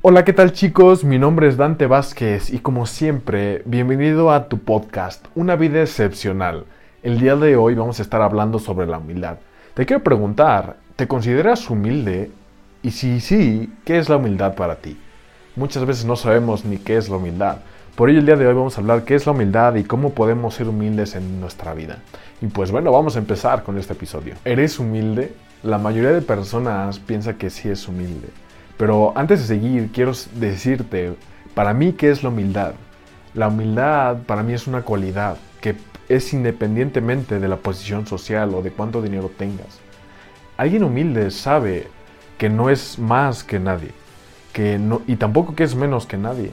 Hola, ¿qué tal chicos? Mi nombre es Dante Vázquez y como siempre, bienvenido a tu podcast, Una vida excepcional. El día de hoy vamos a estar hablando sobre la humildad. Te quiero preguntar, ¿te consideras humilde? Y si sí, ¿qué es la humildad para ti? Muchas veces no sabemos ni qué es la humildad. Por ello el día de hoy vamos a hablar qué es la humildad y cómo podemos ser humildes en nuestra vida. Y pues bueno, vamos a empezar con este episodio. ¿Eres humilde? La mayoría de personas piensa que sí es humilde pero antes de seguir, quiero decirte, para mí, ¿qué es la humildad? La humildad para mí es una cualidad que es independientemente de la posición social o de cuánto dinero tengas. Alguien humilde sabe que no es más que nadie, que no, y tampoco que es menos que nadie.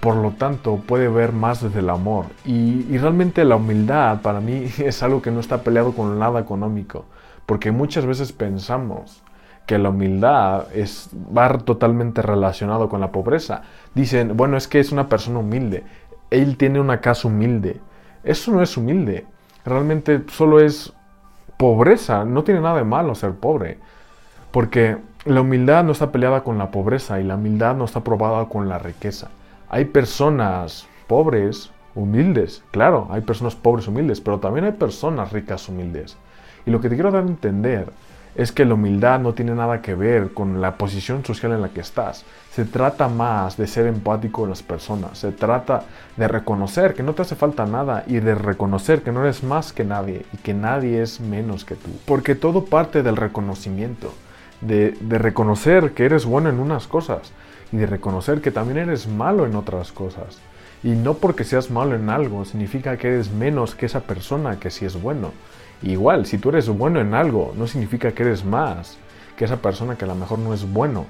Por lo tanto, puede ver más desde el amor. Y, y realmente la humildad para mí es algo que no está peleado con nada económico, porque muchas veces pensamos que la humildad es, va totalmente relacionado con la pobreza. Dicen, bueno, es que es una persona humilde, él tiene una casa humilde. Eso no es humilde, realmente solo es pobreza, no tiene nada de malo ser pobre, porque la humildad no está peleada con la pobreza y la humildad no está probada con la riqueza. Hay personas pobres, humildes, claro, hay personas pobres humildes, pero también hay personas ricas humildes. Y lo que te quiero dar a entender es que la humildad no tiene nada que ver con la posición social en la que estás. Se trata más de ser empático con las personas. Se trata de reconocer que no te hace falta nada y de reconocer que no eres más que nadie y que nadie es menos que tú. Porque todo parte del reconocimiento. De, de reconocer que eres bueno en unas cosas y de reconocer que también eres malo en otras cosas. Y no porque seas malo en algo significa que eres menos que esa persona que sí es bueno. Igual, si tú eres bueno en algo, no significa que eres más que esa persona que a lo mejor no es bueno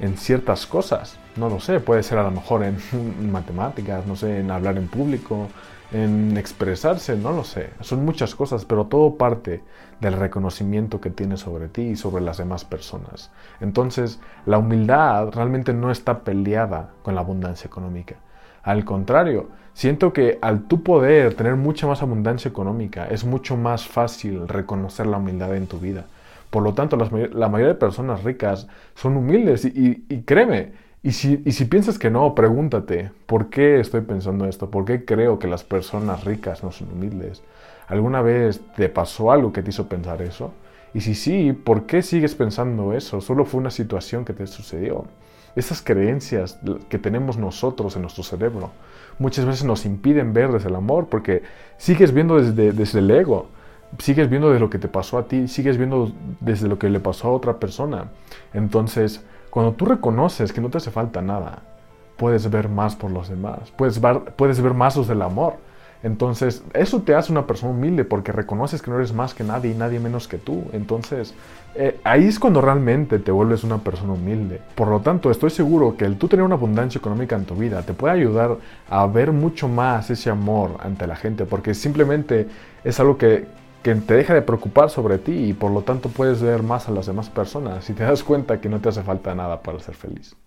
en ciertas cosas. No lo sé, puede ser a lo mejor en matemáticas, no sé, en hablar en público, en expresarse, no lo sé. Son muchas cosas, pero todo parte del reconocimiento que tienes sobre ti y sobre las demás personas. Entonces, la humildad realmente no está peleada con la abundancia económica. Al contrario, siento que al tu poder tener mucha más abundancia económica, es mucho más fácil reconocer la humildad en tu vida. Por lo tanto, la mayoría de personas ricas son humildes y, créeme, y si, y si, piensas que no, pregúntate, ¿por qué estoy pensando esto? ¿Por qué creo que las personas ricas no son humildes? ¿Alguna vez te pasó algo que te hizo pensar eso? Y si sí, ¿por qué sigues pensando eso? Solo fue una situación que te sucedió. Esas creencias que tenemos nosotros en nuestro cerebro muchas veces nos impiden ver desde el amor porque sigues viendo desde, desde el ego, sigues viendo de lo que te pasó a ti, sigues viendo desde lo que le pasó a otra persona. Entonces, cuando tú reconoces que no te hace falta nada, puedes ver más por los demás, puedes ver, puedes ver más desde el amor. Entonces, eso te hace una persona humilde porque reconoces que no eres más que nadie y nadie menos que tú. Entonces, eh, ahí es cuando realmente te vuelves una persona humilde. Por lo tanto, estoy seguro que el tú tener una abundancia económica en tu vida te puede ayudar a ver mucho más ese amor ante la gente porque simplemente es algo que, que te deja de preocupar sobre ti y por lo tanto puedes ver más a las demás personas y te das cuenta que no te hace falta nada para ser feliz.